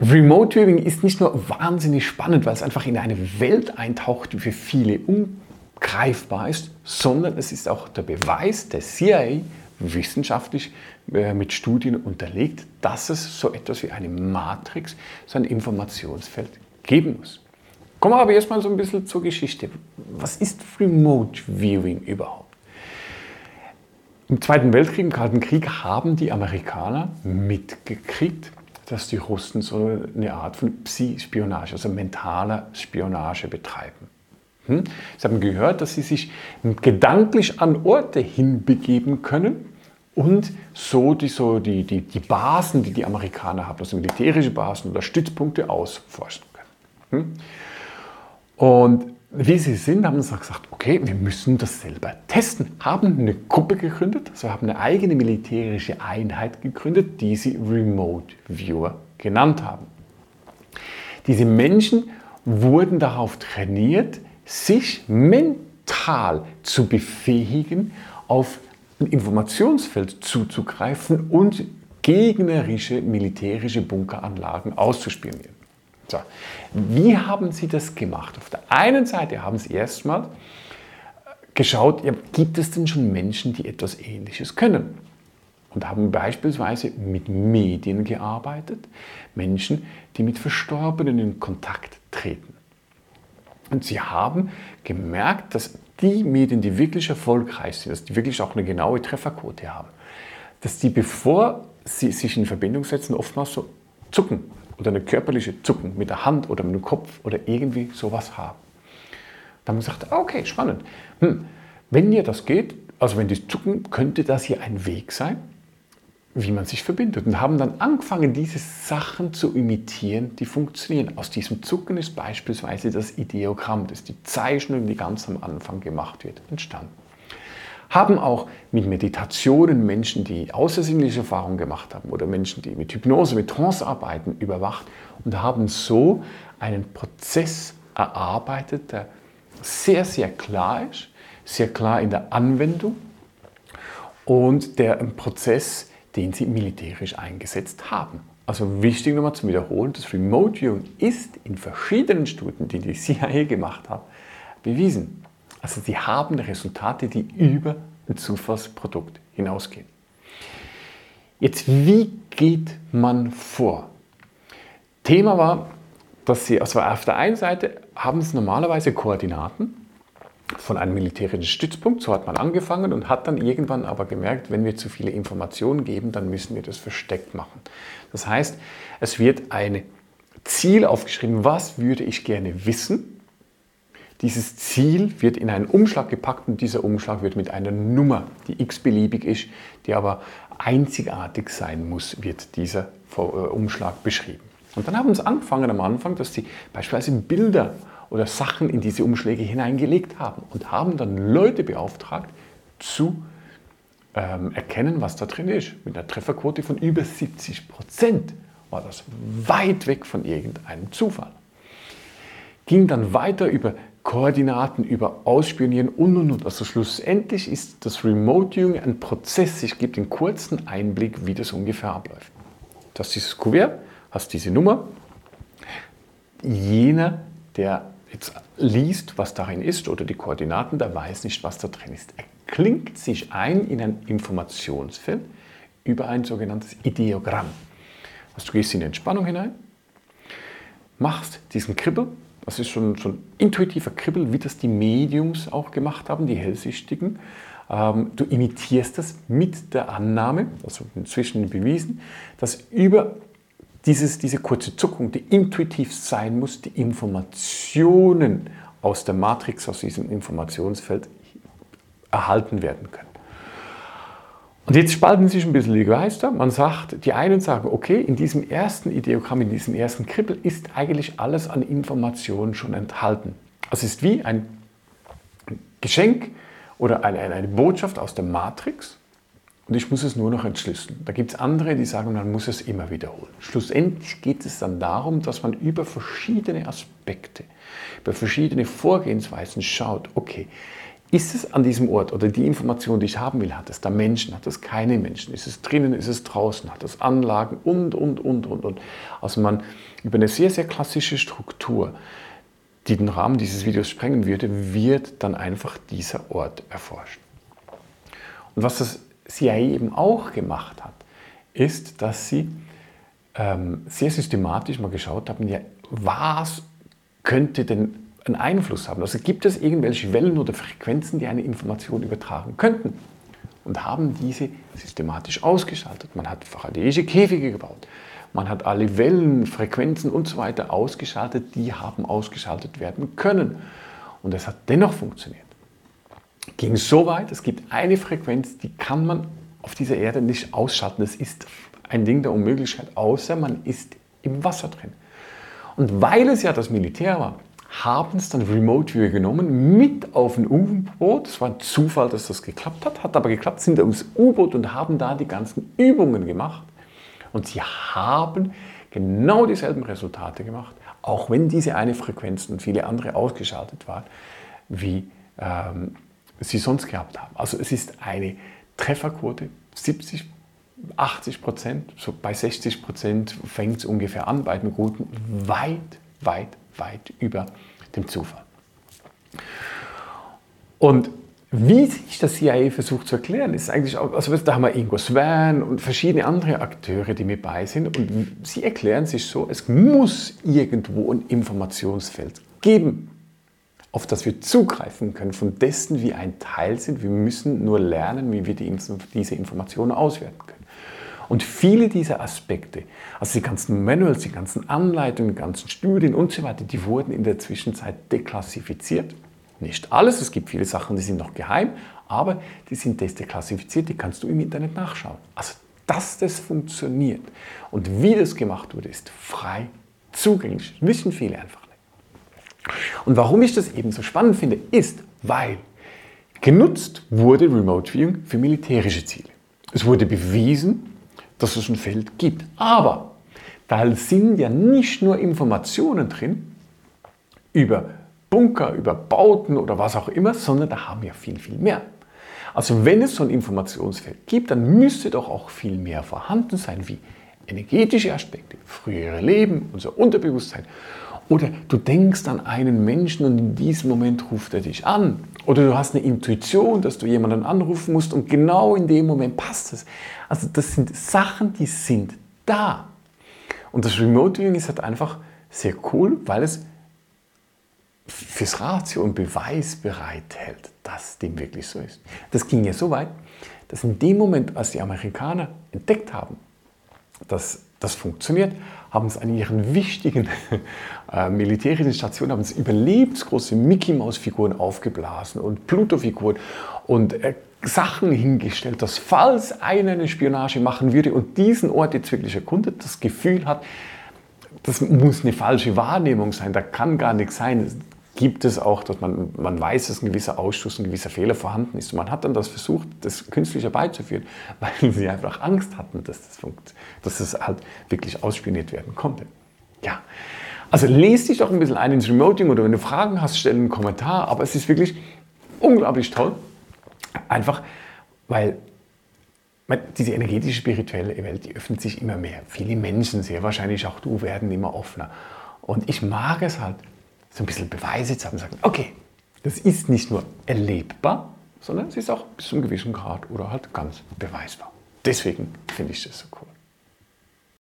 Remote Viewing ist nicht nur wahnsinnig spannend, weil es einfach in eine Welt eintaucht, die für viele ungreifbar ist, sondern es ist auch der Beweis der CIA wissenschaftlich äh, mit Studien unterlegt, dass es so etwas wie eine Matrix, so ein Informationsfeld geben muss. Kommen wir aber erstmal so ein bisschen zur Geschichte. Was ist Remote Viewing überhaupt? Im Zweiten Weltkrieg, im Kalten Krieg, haben die Amerikaner mitgekriegt, dass die Russen so eine Art von Psi-Spionage, also mentaler Spionage betreiben. Hm? Sie haben gehört, dass sie sich gedanklich an Orte hinbegeben können und so die, so die, die, die Basen, die die Amerikaner haben, also militärische Basen oder Stützpunkte ausforschen können. Hm? Und wie sie sind, haben sie gesagt, okay, wir müssen das selber testen. Haben eine Gruppe gegründet, also haben eine eigene militärische Einheit gegründet, die sie Remote Viewer genannt haben. Diese Menschen wurden darauf trainiert, sich mental zu befähigen, auf ein Informationsfeld zuzugreifen und gegnerische militärische Bunkeranlagen auszuspionieren. So. Wie haben Sie das gemacht? Auf der einen Seite haben Sie erstmal geschaut, ja, gibt es denn schon Menschen, die etwas Ähnliches können? Und haben beispielsweise mit Medien gearbeitet, Menschen, die mit Verstorbenen in Kontakt treten. Und sie haben gemerkt, dass die Medien, die wirklich erfolgreich sind, dass die wirklich auch eine genaue Trefferquote haben, dass die, bevor sie sich in Verbindung setzen, oftmals so zucken oder eine körperliche Zucken mit der Hand oder mit dem Kopf oder irgendwie sowas haben. Dann haben wir gesagt, okay, spannend. Hm, wenn ihr das geht, also wenn die zucken, könnte das hier ein Weg sein, wie man sich verbindet. Und haben dann angefangen, diese Sachen zu imitieren, die funktionieren. Aus diesem Zucken ist beispielsweise das Ideogramm, das ist die Zeichnung, die ganz am Anfang gemacht wird, entstanden haben auch mit Meditationen Menschen, die außersinnliche Erfahrungen gemacht haben oder Menschen, die mit Hypnose, mit Trance arbeiten, überwacht und haben so einen Prozess erarbeitet, der sehr, sehr klar ist, sehr klar in der Anwendung und der ein Prozess, den sie militärisch eingesetzt haben. Also wichtig nochmal zum Wiederholen, das Remote Viewing ist in verschiedenen Studien, die die CIA gemacht hat, bewiesen. Also sie haben Resultate, die über ein Zufallsprodukt hinausgehen. Jetzt, wie geht man vor? Thema war, dass sie, also auf der einen Seite haben sie normalerweise Koordinaten von einem militärischen Stützpunkt, so hat man angefangen und hat dann irgendwann aber gemerkt, wenn wir zu viele Informationen geben, dann müssen wir das versteckt machen. Das heißt, es wird ein Ziel aufgeschrieben, was würde ich gerne wissen dieses Ziel wird in einen Umschlag gepackt und dieser Umschlag wird mit einer Nummer, die x-beliebig ist, die aber einzigartig sein muss, wird dieser äh, Umschlag beschrieben. Und dann haben sie angefangen am Anfang, dass sie beispielsweise Bilder oder Sachen in diese Umschläge hineingelegt haben und haben dann Leute beauftragt zu ähm, erkennen, was da drin ist. Mit einer Trefferquote von über 70 Prozent war das weit weg von irgendeinem Zufall. Ging dann weiter über Koordinaten über Ausspionieren und und und. Also schlussendlich ist das Remote Viewing ein Prozess. Ich gebe den kurzen Einblick, wie das ungefähr abläuft. Das ist dieses Kuvert, hast diese Nummer. Jener, der jetzt liest, was darin ist oder die Koordinaten, der weiß nicht, was da drin ist. Er klingt sich ein in ein Informationsfeld über ein sogenanntes Ideogramm. Also du gehst in die Entspannung hinein, machst diesen Kribbel, das ist schon, schon intuitiver Kribbel, wie das die Mediums auch gemacht haben, die Hellsichtigen. Ähm, du imitierst das mit der Annahme, also inzwischen bewiesen, dass über dieses, diese kurze Zuckung, die intuitiv sein muss, die Informationen aus der Matrix, aus diesem Informationsfeld erhalten werden können. Und jetzt spalten sich ein bisschen die Geister. Man sagt, die einen sagen, okay, in diesem ersten Ideogramm, in diesem ersten Kribbel ist eigentlich alles an Informationen schon enthalten. Es ist wie ein Geschenk oder eine, eine Botschaft aus der Matrix und ich muss es nur noch entschlüsseln. Da gibt es andere, die sagen, man muss es immer wiederholen. Schlussendlich geht es dann darum, dass man über verschiedene Aspekte, über verschiedene Vorgehensweisen schaut, okay, ist es an diesem Ort oder die Information, die ich haben will, hat es da Menschen, hat es keine Menschen, ist es drinnen, ist es draußen, hat es Anlagen und, und, und, und, und. Also man über eine sehr, sehr klassische Struktur, die den Rahmen dieses Videos sprengen würde, wird dann einfach dieser Ort erforscht. Und was das CIA eben auch gemacht hat, ist, dass sie ähm, sehr systematisch mal geschaut haben, ja, was könnte denn einen Einfluss haben. Also gibt es irgendwelche Wellen oder Frequenzen, die eine Information übertragen könnten? Und haben diese systematisch ausgeschaltet. Man hat faradäische Käfige gebaut. Man hat alle Wellen, Frequenzen und so weiter ausgeschaltet, die haben ausgeschaltet werden können. Und es hat dennoch funktioniert. Ging so weit, es gibt eine Frequenz, die kann man auf dieser Erde nicht ausschalten. Das ist ein Ding der Unmöglichkeit, außer man ist im Wasser drin. Und weil es ja das Militär war, haben es dann Remote Viewer genommen, mit auf ein U-Boot. Es war ein Zufall, dass das geklappt hat, hat aber geklappt, sind ums U-Boot und haben da die ganzen Übungen gemacht. Und sie haben genau dieselben Resultate gemacht, auch wenn diese eine Frequenz und viele andere ausgeschaltet waren, wie ähm, sie sonst gehabt haben. Also es ist eine Trefferquote 70, 80 Prozent, so bei 60 Prozent fängt es ungefähr an bei den Routen, weit, weit, weit über dem Zufall. Und wie sich das CIA versucht zu erklären, ist eigentlich auch, also da haben wir Ingo Swan und verschiedene andere Akteure, die mit bei sind und sie erklären sich so, es muss irgendwo ein Informationsfeld geben, auf das wir zugreifen können, von dessen wir ein Teil sind. Wir müssen nur lernen, wie wir die, diese Informationen auswerten können. Und viele dieser Aspekte, also die ganzen Manuals, die ganzen Anleitungen, die ganzen Studien und so weiter, die wurden in der Zwischenzeit deklassifiziert. Nicht alles, es gibt viele Sachen, die sind noch geheim, aber die sind deklassifiziert, die kannst du im Internet nachschauen. Also, dass das funktioniert und wie das gemacht wurde, ist frei zugänglich. Das wissen viele einfach nicht. Und warum ich das eben so spannend finde, ist, weil genutzt wurde Remote Viewing für militärische Ziele. Es wurde bewiesen, dass es ein Feld gibt. Aber da sind ja nicht nur Informationen drin über Bunker, über Bauten oder was auch immer, sondern da haben wir viel, viel mehr. Also wenn es so ein Informationsfeld gibt, dann müsste doch auch viel mehr vorhanden sein, wie energetische Aspekte, frühere Leben, unser Unterbewusstsein. Oder du denkst an einen Menschen und in diesem Moment ruft er dich an. Oder du hast eine Intuition, dass du jemanden anrufen musst und genau in dem Moment passt es. Also das sind Sachen, die sind da. Und das Remote Viewing ist halt einfach sehr cool, weil es fürs Ratio und Beweis bereithält, dass dem wirklich so ist. Das ging ja so weit, dass in dem Moment, als die Amerikaner entdeckt haben, dass das funktioniert, haben es an ihren wichtigen äh, militärischen Stationen haben es überlebensgroße Mickey-Maus-Figuren aufgeblasen und Pluto-Figuren und äh, Sachen hingestellt, dass falls einer eine Spionage machen würde und diesen Ort jetzt wirklich erkundet, das Gefühl hat, das muss eine falsche Wahrnehmung sein, da kann gar nichts sein. Gibt es auch, dass man, man weiß, dass ein gewisser Ausschuss, ein gewisser Fehler vorhanden ist. Und man hat dann das versucht, das künstlich herbeizuführen, weil sie einfach Angst hatten, dass das, dass das halt wirklich ausspioniert werden konnte. Ja, also lese dich doch ein bisschen ein ins Remoting oder wenn du Fragen hast, stell einen Kommentar. Aber es ist wirklich unglaublich toll. Einfach, weil diese energetische spirituelle Welt, die öffnet sich immer mehr. Viele Menschen, sehr wahrscheinlich auch du, werden immer offener. Und ich mag es halt, so ein bisschen Beweise zu haben und sagen, okay, das ist nicht nur erlebbar, sondern es ist auch bis zu einem gewissen Grad oder halt ganz beweisbar. Deswegen finde ich das so cool.